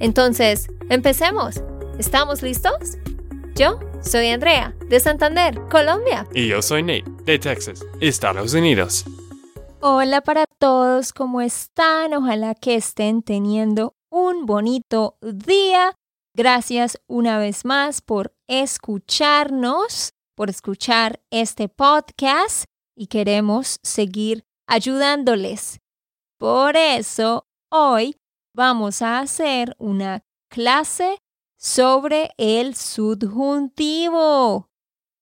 Entonces, empecemos. ¿Estamos listos? Yo soy Andrea, de Santander, Colombia. Y yo soy Nate, de Texas, Estados Unidos. Hola para todos, ¿cómo están? Ojalá que estén teniendo un bonito día. Gracias una vez más por escucharnos por escuchar este podcast y queremos seguir ayudándoles. Por eso, hoy vamos a hacer una clase sobre el subjuntivo.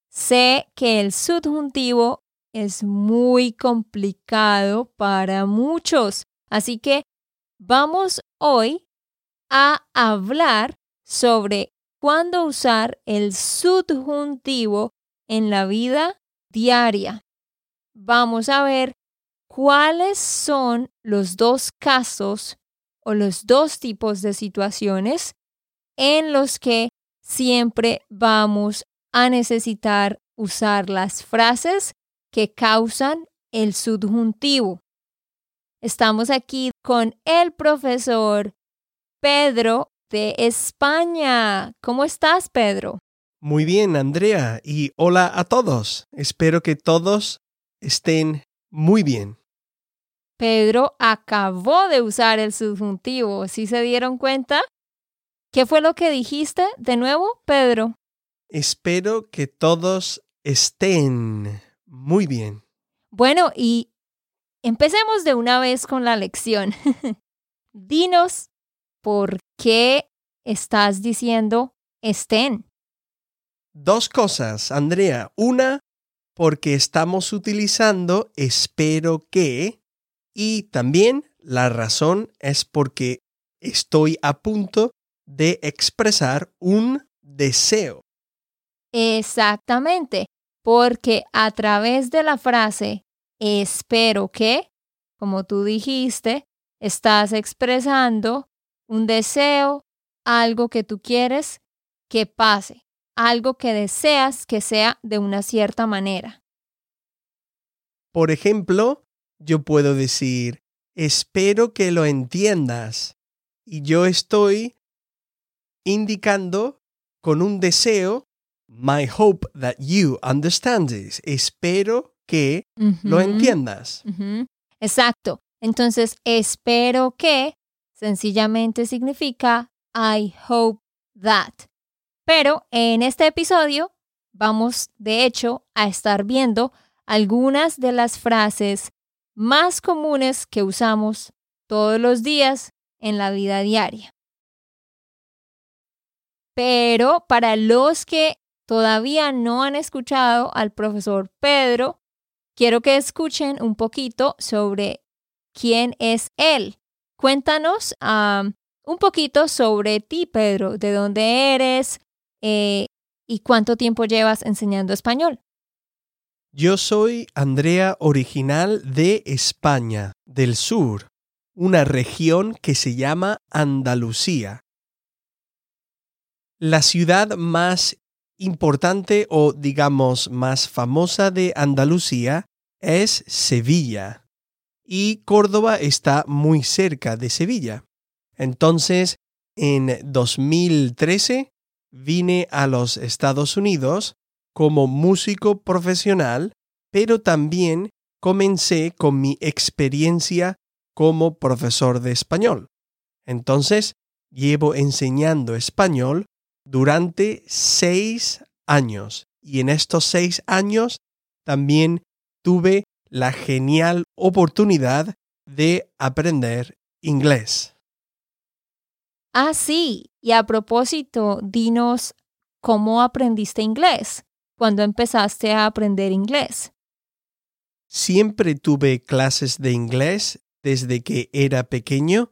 Sé que el subjuntivo es muy complicado para muchos, así que vamos hoy a hablar sobre cuándo usar el subjuntivo en la vida diaria. Vamos a ver cuáles son los dos casos o los dos tipos de situaciones en los que siempre vamos a necesitar usar las frases que causan el subjuntivo. Estamos aquí con el profesor Pedro de España. ¿Cómo estás, Pedro? Muy bien, Andrea, y hola a todos. Espero que todos estén muy bien. Pedro acabó de usar el subjuntivo. ¿Sí se dieron cuenta? ¿Qué fue lo que dijiste de nuevo, Pedro? Espero que todos estén muy bien. Bueno, y empecemos de una vez con la lección. Dinos por qué estás diciendo estén. Dos cosas, Andrea. Una, porque estamos utilizando espero que y también la razón es porque estoy a punto de expresar un deseo. Exactamente, porque a través de la frase espero que, como tú dijiste, estás expresando un deseo, algo que tú quieres que pase algo que deseas que sea de una cierta manera. Por ejemplo, yo puedo decir, espero que lo entiendas. Y yo estoy indicando con un deseo, my hope that you understand this. Espero que lo entiendas. Exacto. Entonces, espero que sencillamente significa I hope that. Pero en este episodio vamos, de hecho, a estar viendo algunas de las frases más comunes que usamos todos los días en la vida diaria. Pero para los que todavía no han escuchado al profesor Pedro, quiero que escuchen un poquito sobre quién es él. Cuéntanos un poquito sobre ti, Pedro, de dónde eres, eh, ¿Y cuánto tiempo llevas enseñando español? Yo soy Andrea original de España, del sur, una región que se llama Andalucía. La ciudad más importante o digamos más famosa de Andalucía es Sevilla y Córdoba está muy cerca de Sevilla. Entonces, en 2013 vine a los Estados Unidos como músico profesional, pero también comencé con mi experiencia como profesor de español. Entonces, llevo enseñando español durante seis años y en estos seis años también tuve la genial oportunidad de aprender inglés. Ah, sí. Y a propósito, dinos cómo aprendiste inglés, cuando empezaste a aprender inglés. Siempre tuve clases de inglés desde que era pequeño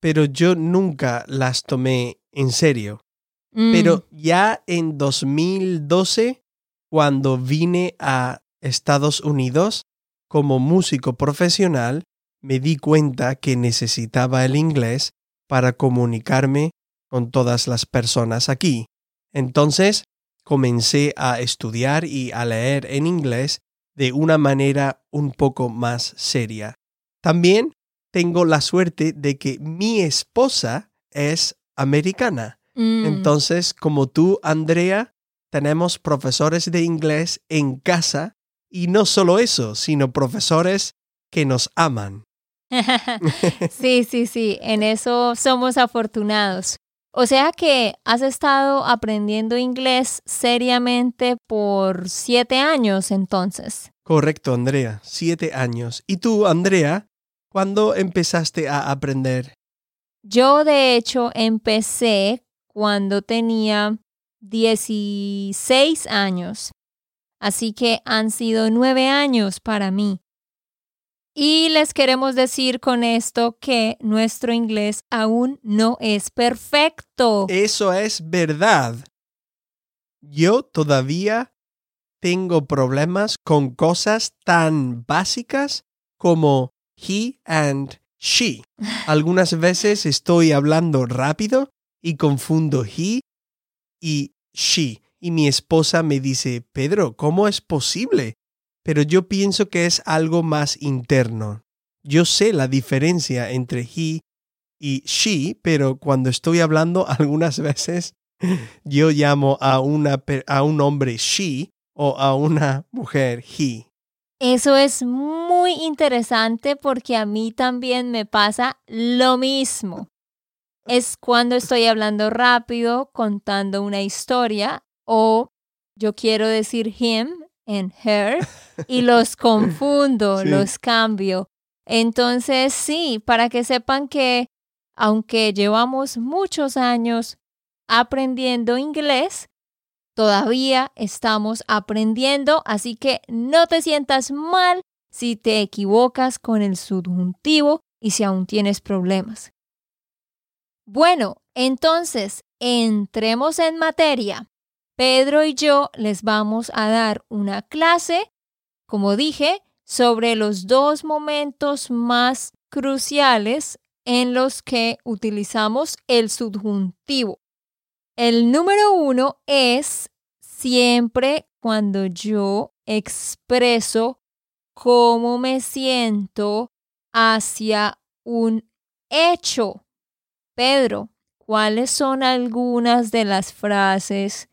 pero yo nunca las tomé en serio. Mm, Pero ya en 2012, cuando vine a Estados Unidos como músico profesional, me di cuenta que necesitaba el inglés para comunicarme con todas las personas aquí. Entonces, comencé a estudiar y a leer en inglés de una manera un poco más seria. También tengo la suerte de que mi esposa es americana. mm, Entonces, como tú, Andrea, tenemos profesores de inglés en casa y no solo eso, sino profesores que nos aman. sí, sí, sí, en eso somos afortunados. O sea que has estado aprendiendo inglés seriamente por siete años entonces. Correcto, Andrea, siete años. ¿Y tú, Andrea, cuándo empezaste a aprender? Yo de hecho empecé cuando tenía 16 años, así que han sido nueve años para mí. Y les queremos decir con esto que nuestro inglés aún no es perfecto. Eso es verdad. Yo todavía tengo problemas con cosas tan básicas como he and she. Algunas veces estoy hablando rápido y confundo he y she. Y mi esposa me dice, Pedro, ¿cómo es posible? Pero yo pienso que es algo más interno. Yo sé la diferencia entre he y she, pero cuando estoy hablando algunas veces yo llamo a, una, a un hombre she o a una mujer he. Eso es muy interesante porque a mí también me pasa lo mismo. Es cuando estoy hablando rápido, contando una historia, o yo quiero decir him en her y los confundo, Sí. los cambio. Entonces, sí, para que sepan que aunque llevamos muchos años aprendiendo inglés, todavía estamos aprendiendo, así que no te sientas mal si te equivocas con el subjuntivo y si aún tienes problemas. Bueno, entonces, entremos en materia. Pedro y yo les vamos a dar una clase, como dije, sobre los dos momentos más cruciales en los que utilizamos el subjuntivo. El número uno es siempre cuando yo expreso cómo me siento hacia un hecho. Pedro, ¿cuáles son algunas de las frases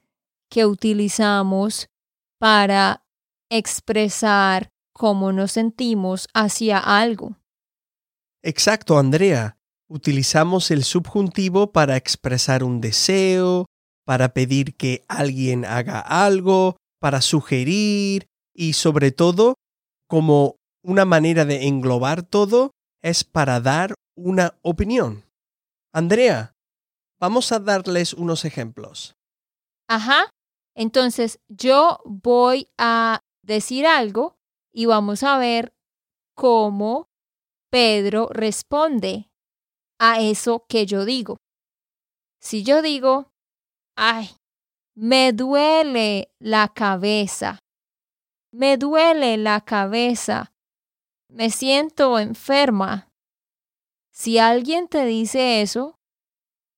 que utilizamos para expresar cómo nos sentimos hacia algo? Exacto, Andrea. Utilizamos el subjuntivo para expresar un deseo, para pedir que alguien haga algo, para sugerir y sobre todo, como una manera de englobar todo, es para dar una opinión. Andrea, vamos a darles unos ejemplos. Ajá. Entonces yo voy a decir algo y vamos a ver cómo Pedro responde a eso que yo digo. Si yo digo, ay, me duele la cabeza, me duele la cabeza, me siento enferma. Si alguien te dice eso,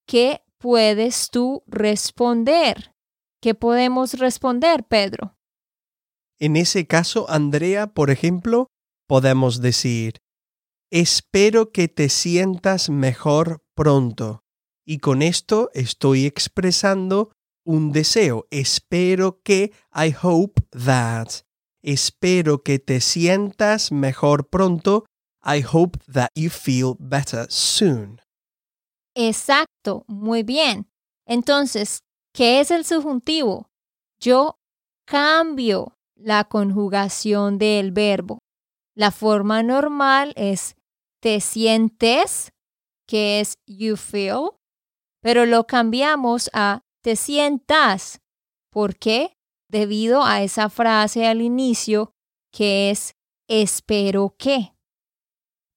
¿qué puedes tú responder? ¿Qué podemos responder, Pedro? En ese caso, Andrea, por ejemplo, podemos decir, espero que te sientas mejor pronto. Y con esto estoy expresando un deseo. Espero que, I hope that. Espero que te sientas mejor pronto. I hope that you feel better soon. Exacto, muy bien. Entonces, ¿qué es el subjuntivo? Yo cambio la conjugación del verbo. La forma normal es te sientes, que es you feel, pero lo cambiamos a te sientas. ¿Por qué? Debido a esa frase al inicio que es espero que.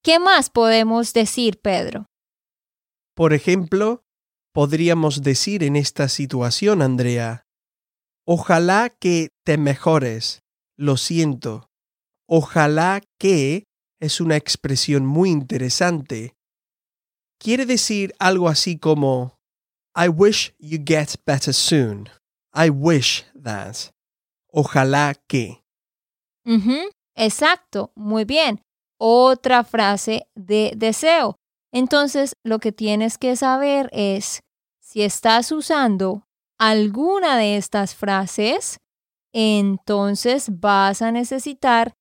¿Qué más podemos decir, Pedro? Por ejemplo, podríamos decir en esta situación, Andrea, ojalá que te mejores, lo siento. Ojalá que es una expresión muy interesante. Quiere decir algo así como I wish you get better soon. I wish that. Ojalá que. Ujú, Exacto, muy bien. Otra frase de deseo. Entonces, lo que tienes que saber es si estás usando alguna de estas frases, entonces vas a necesitar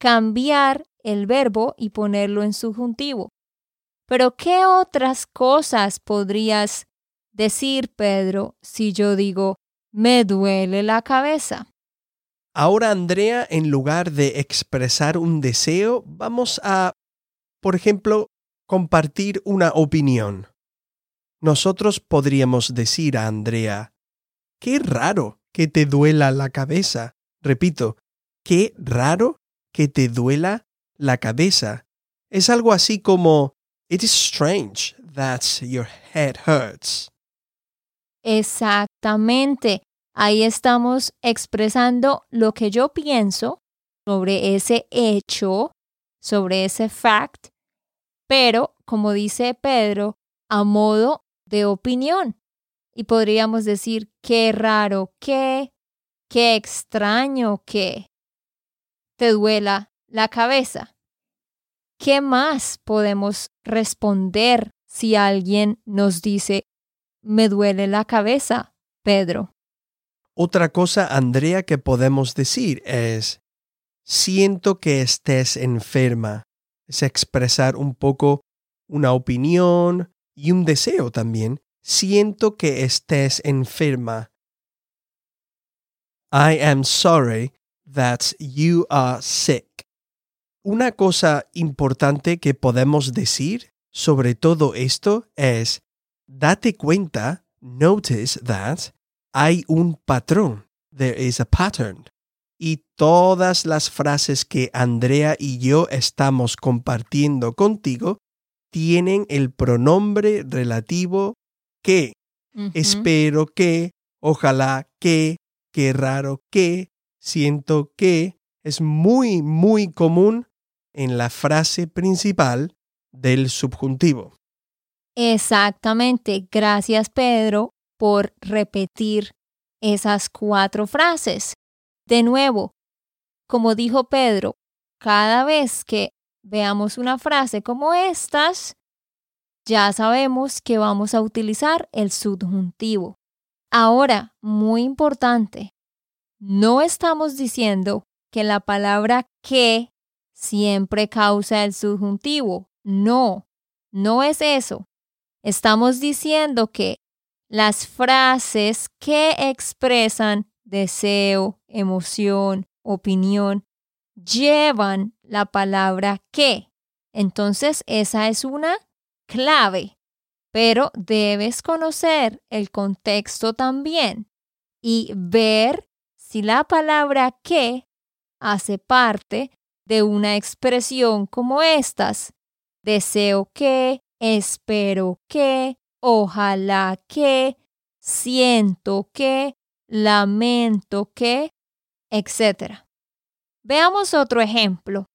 cambiar el verbo y ponerlo en subjuntivo. Pero, ¿qué otras cosas podrías decir, Pedro, si yo digo, me duele la cabeza? Ahora, Andrea, en lugar de expresar un deseo, vamos a, por ejemplo, compartir una opinión. Nosotros podríamos decir a Andrea, qué raro que te duela la cabeza. Repito, qué raro que te duela la cabeza. Es algo así como, It is strange that your head hurts. Exactamente. Ahí estamos expresando lo que yo pienso sobre ese hecho, sobre ese fact, pero, como dice Pedro, a modo de opinión. Y podríamos decir, qué raro, qué, qué extraño que te duela la cabeza. ¿Qué más podemos responder si alguien nos dice, me duele la cabeza, Pedro? Otra cosa, Andrea, que podemos decir es, siento que estés enferma. Es expresar un poco una opinión y un deseo también. Siento que estés enferma. I am sorry that you are sick. Una cosa importante que podemos decir sobre todo esto es, date cuenta, notice that, hay un patrón. There is a pattern. Y todas las frases que Andrea y yo estamos compartiendo contigo tienen el pronombre relativo que. Espero que, ojalá que, qué raro que, siento que. Es muy, muy común en la frase principal del subjuntivo. Exactamente. Gracias, Pedro, por repetir esas cuatro frases. De nuevo, como dijo Pedro, cada vez que veamos una frase como estas, ya sabemos que vamos a utilizar el subjuntivo. Ahora, muy importante, no estamos diciendo que la palabra que siempre causa el subjuntivo. No, no es eso. Estamos diciendo que las frases que expresan deseo, emoción, opinión, llevan la palabra que. Entonces, esa es una clave. Pero debes conocer el contexto también y ver si la palabra que hace parte de una expresión como estas. Deseo que, espero que, ojalá que, siento que, lamento que, etc. Veamos otro ejemplo.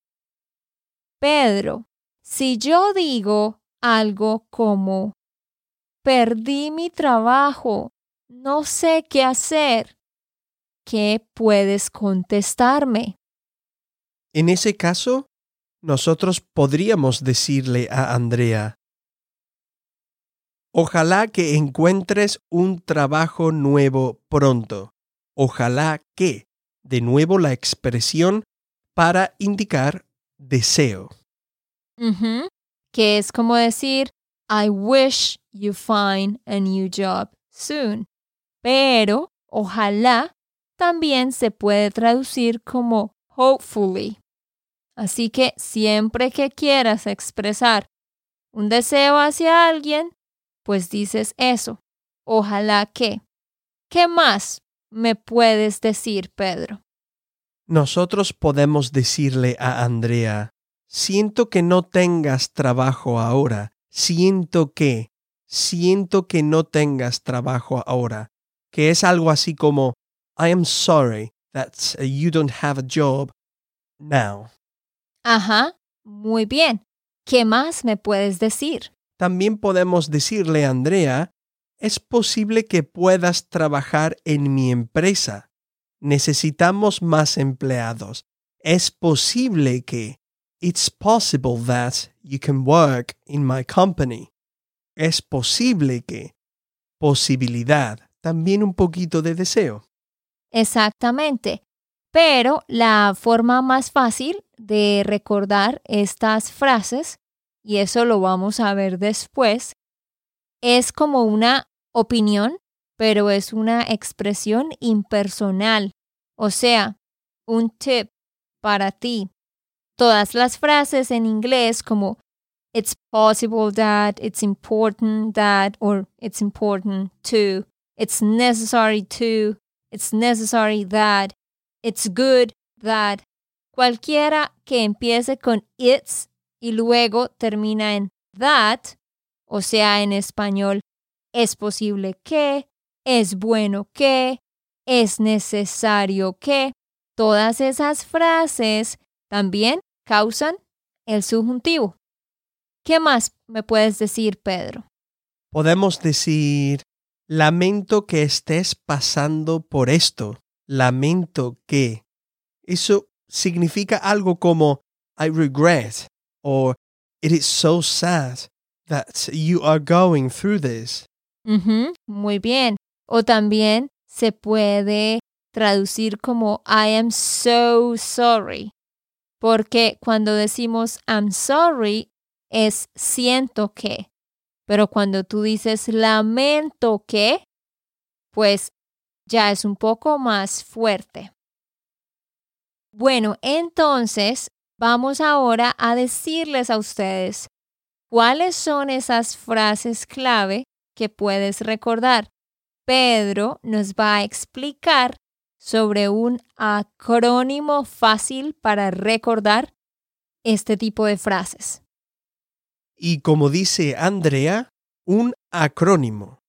Pedro, si yo digo algo como, perdí mi trabajo, no sé qué hacer, ¿qué puedes contestarme? En ese caso, nosotros podríamos decirle a Andrea, Ojalá que encuentres un trabajo nuevo pronto. Ojalá que, de nuevo la expresión para indicar deseo. Que es como decir, I wish you find a new job soon. Pero, ojalá, también se puede traducir como hopefully. Así que siempre que quieras expresar un deseo hacia alguien, pues dices eso. Ojalá que. ¿Qué más me puedes decir, Pedro? Nosotros podemos decirle a Andrea, siento que no tengas trabajo ahora, siento que, siento que no tengas trabajo ahora, que es algo así como I am sorry that you don't have a job now. Ajá, muy bien. ¿Qué más me puedes decir? También podemos decirle a Andrea, es posible que puedas trabajar en mi empresa. Necesitamos más empleados. Es posible que. It's possible that you can work in my company. Es posible que. Posibilidad. También un poquito de deseo. Exactamente. Pero la forma más fácil de recordar estas frases, y eso lo vamos a ver después, es como una opinión, pero es una expresión impersonal. O sea, un tip para ti. Todas las frases en inglés como it's possible that, it's important that, or it's important to, it's necessary to, it's necessary that, it's good that. Cualquiera que empiece con it's y luego termina en that, o sea, en español, es posible que, es bueno que, es necesario que. Todas esas frases también causan el subjuntivo. ¿Qué más me puedes decir, Pedro? Podemos decir, lamento que estés pasando por esto. Lamento que. Eso significa algo como I regret or it is so sad that you are going through this. muy bien. O también se puede traducir como I am so sorry. Porque cuando decimos I'm sorry es siento que. Pero cuando tú dices lamento que, pues ya es un poco más fuerte. Bueno, entonces vamos ahora a decirles a ustedes cuáles son esas frases clave que puedes recordar. Pedro nos va a explicar sobre un acrónimo fácil para recordar este tipo de frases. Y como dice Andrea, un acrónimo.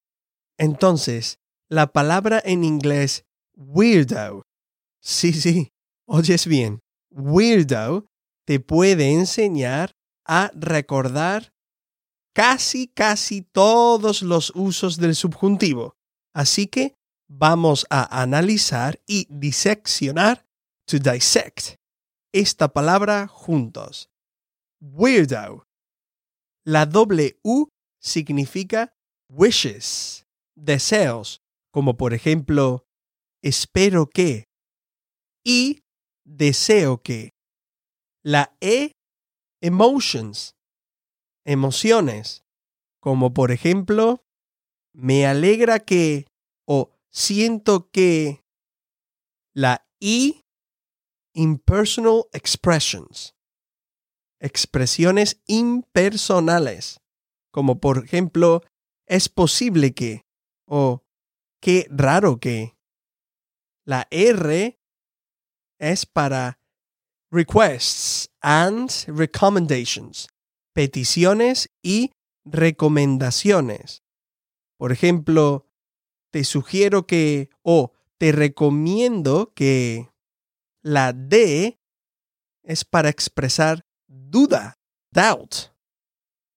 Entonces, la palabra en inglés weirdo. Sí, sí, oyes bien. Weirdo te puede enseñar a recordar casi, casi todos los usos del subjuntivo. Así que vamos a analizar y diseccionar, to dissect, esta palabra juntos. Weirdo. La doble U significa wishes, deseos, como por ejemplo, espero que y deseo que. La E, emotions, emociones, como por ejemplo, me alegra que o siento que la I, impersonal expressions, expresiones impersonales, como por ejemplo, es posible que o qué raro que. La R es para requests and recommendations, peticiones y recomendaciones. Por ejemplo, te sugiero que o te recomiendo que la D es para expresar duda, doubt.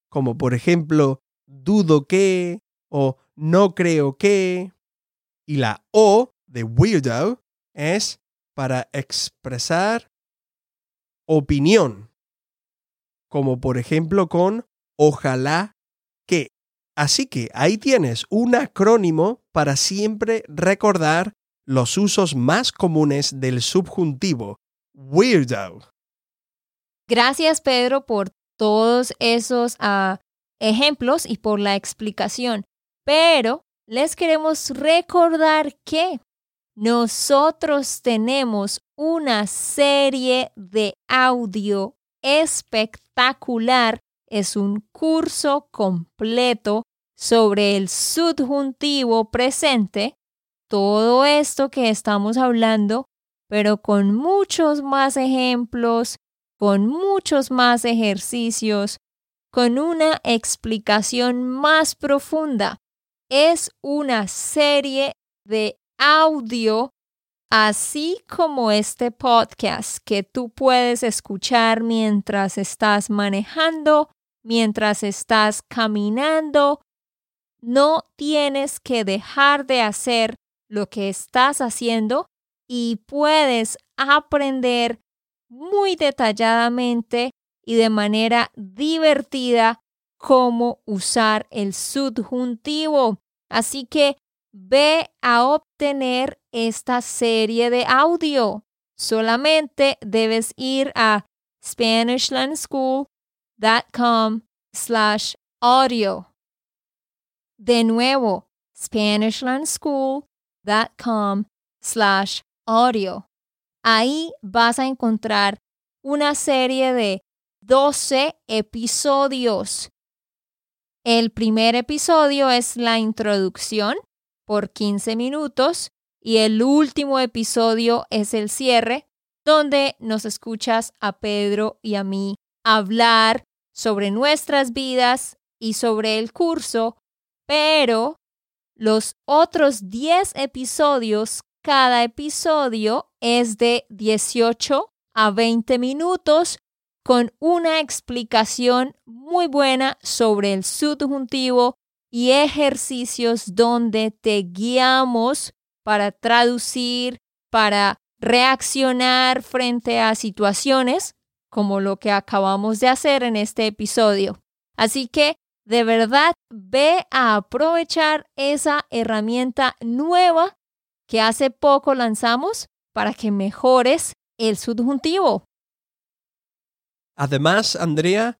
Como por ejemplo, dudo que o no creo que. Y la O de weirdo es para expresar opinión. Como por ejemplo con ojalá que. Así que ahí tienes un acrónimo para siempre recordar los usos más comunes del subjuntivo weirdo. Gracias Pedro por todos esos ah, ejemplos y por la explicación. Pero les queremos recordar que nosotros tenemos una serie de audio espectacular. Es un curso completo sobre el subjuntivo presente. Todo esto que estamos hablando, pero con muchos más ejemplos, con muchos más ejercicios, con una explicación más profunda. Es una serie de audio, así como este podcast que tú puedes escuchar mientras estás manejando, mientras estás caminando. No tienes que dejar de hacer lo que estás haciendo y puedes aprender muy detalladamente y de manera divertida cómo usar el subjuntivo. Así que ve a obtener esta serie de audio. Solamente debes ir a SpanishLandSchool.com slash audio. De nuevo, SpanishLandSchool.com slash audio. Ahí vas a encontrar una serie de 12 episodios. El primer episodio es la introducción por 15 minutos y el último episodio es el cierre donde nos escuchas a Pedro y a mí hablar sobre nuestras vidas y sobre el curso, pero los otros 10 episodios, cada episodio es de 18 a 20 minutos con una explicación muy buena sobre el subjuntivo y ejercicios donde te guiamos para traducir, para reaccionar frente a situaciones como lo que acabamos de hacer en este episodio. Así que de verdad ve a aprovechar esa herramienta nueva que hace poco lanzamos para que mejores el subjuntivo. Además, Andrea,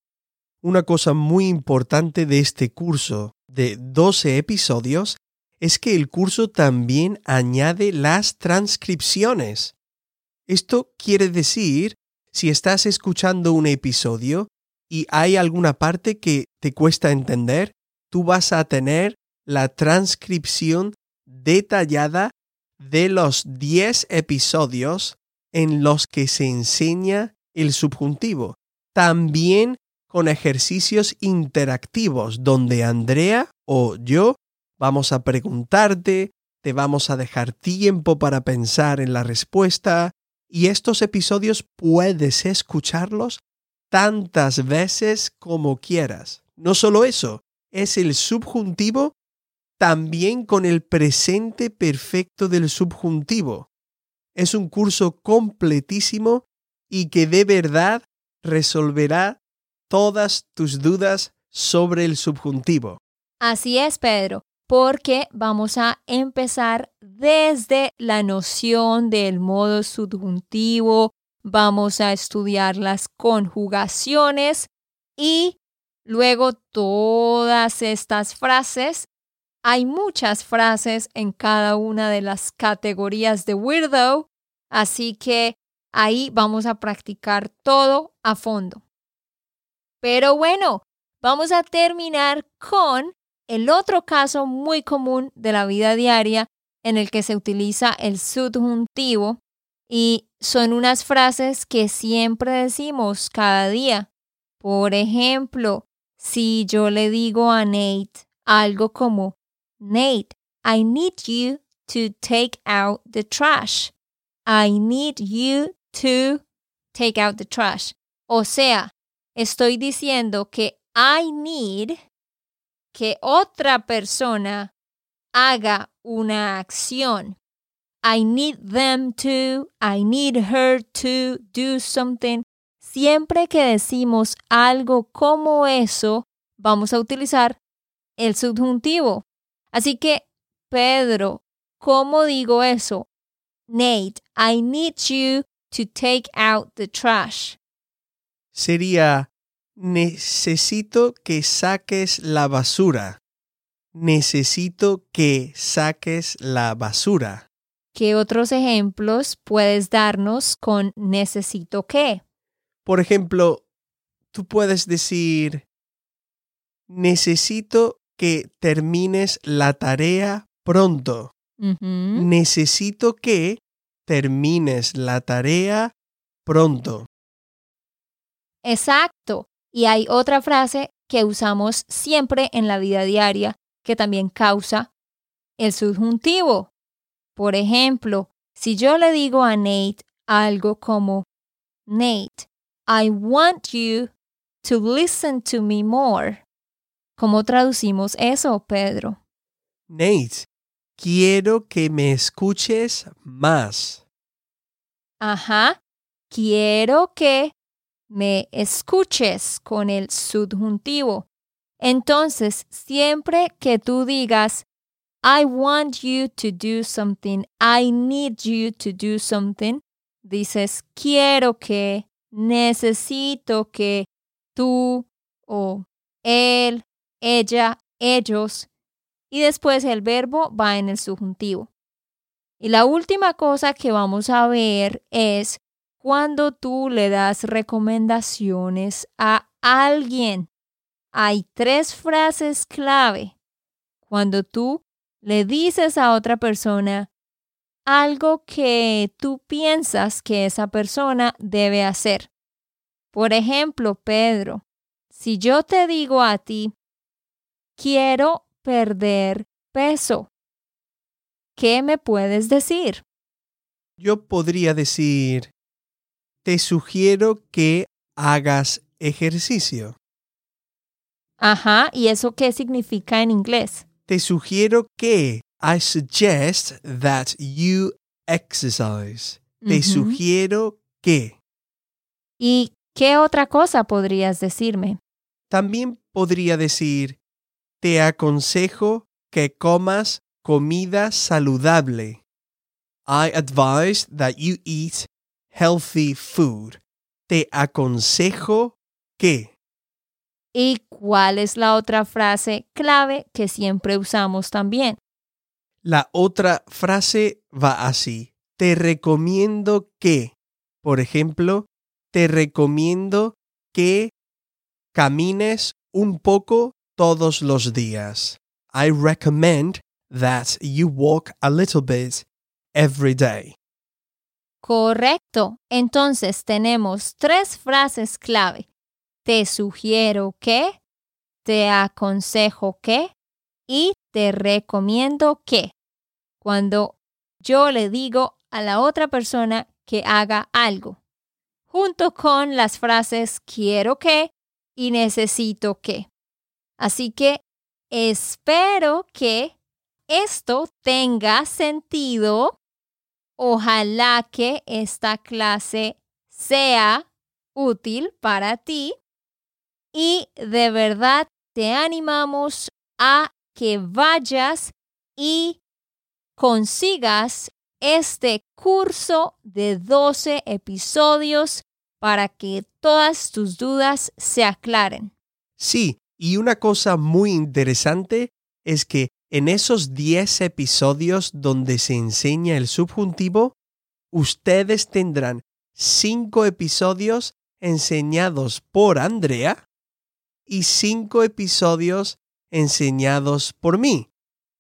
una cosa muy importante de este curso de 12 episodios es que el curso también añade las transcripciones. Esto quiere decir, si estás escuchando un episodio y hay alguna parte que te cuesta entender, tú vas a tener la transcripción detallada de los 10 episodios en los que se enseña el subjuntivo también con ejercicios interactivos donde Andrea o yo vamos a preguntarte, te vamos a dejar tiempo para pensar en la respuesta y estos episodios puedes escucharlos tantas veces como quieras. No solo eso, es el subjuntivo también con el presente perfecto del subjuntivo. Es un curso completísimo y que de verdad resolverá todas tus dudas sobre el subjuntivo. Así es, Pedro, porque vamos a empezar desde la noción del modo subjuntivo, vamos a estudiar las conjugaciones y luego todas estas frases. Hay muchas frases en cada una de las categorías de Weirdo, así que Ahí vamos a practicar todo a fondo. Pero bueno, vamos a terminar con el otro caso muy común de la vida diaria en el que se utiliza el subjuntivo y son unas frases que siempre decimos cada día. Por ejemplo, si yo le digo a Nate algo como, Nate, I need you to take out the trash. I need you to take out the trash. O sea, estoy diciendo que I need que otra persona haga una acción. I need them to, I need her to do something. Siempre que decimos algo como eso, vamos a utilizar el subjuntivo. Así que, Pedro, ¿cómo digo eso? Nate, I need you to take out the trash. Sería necesito que saques la basura. Necesito que saques la basura. ¿Qué otros ejemplos puedes darnos con necesito que? Por ejemplo, tú puedes decir necesito que termines la tarea pronto. Necesito que termines la tarea pronto. Exacto. Y hay otra frase que usamos siempre en la vida diaria que también causa el subjuntivo. Por ejemplo, si yo le digo a Nate algo como, Nate, I want you to listen to me more. ¿Cómo traducimos eso, Pedro? Nate, quiero que me escuches más. Ajá, quiero que me escuches con el subjuntivo. Entonces, siempre que tú digas, I want you to do something, I need you to do something, dices, quiero que, necesito que tú o él, ella, ellos, y después el verbo va en el subjuntivo. Y la última cosa que vamos a ver es cuando tú le das recomendaciones a alguien. Hay tres frases clave. Cuando tú le dices a otra persona algo que tú piensas que esa persona debe hacer. Por ejemplo, Pedro, si yo te digo a ti, quiero perder peso, ¿qué me puedes decir? Yo podría decir, te sugiero que hagas ejercicio. Ajá, ¿y eso qué significa en inglés? Te sugiero que, I suggest that you exercise. Te sugiero que. ¿Y qué otra cosa podrías decirme? También podría decir, te aconsejo que comas comida saludable. I advise that you eat healthy food. Te aconsejo que. ¿Y cuál es la otra frase clave que siempre usamos también? La otra frase va así. Te recomiendo que. Por ejemplo, te recomiendo que camines un poco todos los días. I recommend that you walk a little bit every day. Correcto. Entonces tenemos tres frases clave. Te sugiero que, te aconsejo que y te recomiendo que. Cuando yo le digo a la otra persona que haga algo, junto con las frases quiero que y necesito que. Así que espero que esto tenga sentido. Ojalá que esta clase sea útil para ti y de verdad te animamos a que vayas y consigas este curso de 12 episodios para que todas tus dudas se aclaren. Sí, y una cosa muy interesante es que en esos 10 episodios donde se enseña el subjuntivo, ustedes tendrán 5 episodios enseñados por Andrea y 5 episodios enseñados por mí.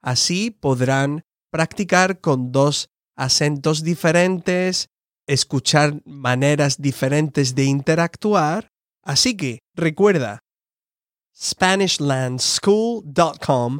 Así podrán practicar con dos acentos diferentes, escuchar maneras diferentes de interactuar. Así que recuerda, SpanishLandSchool.com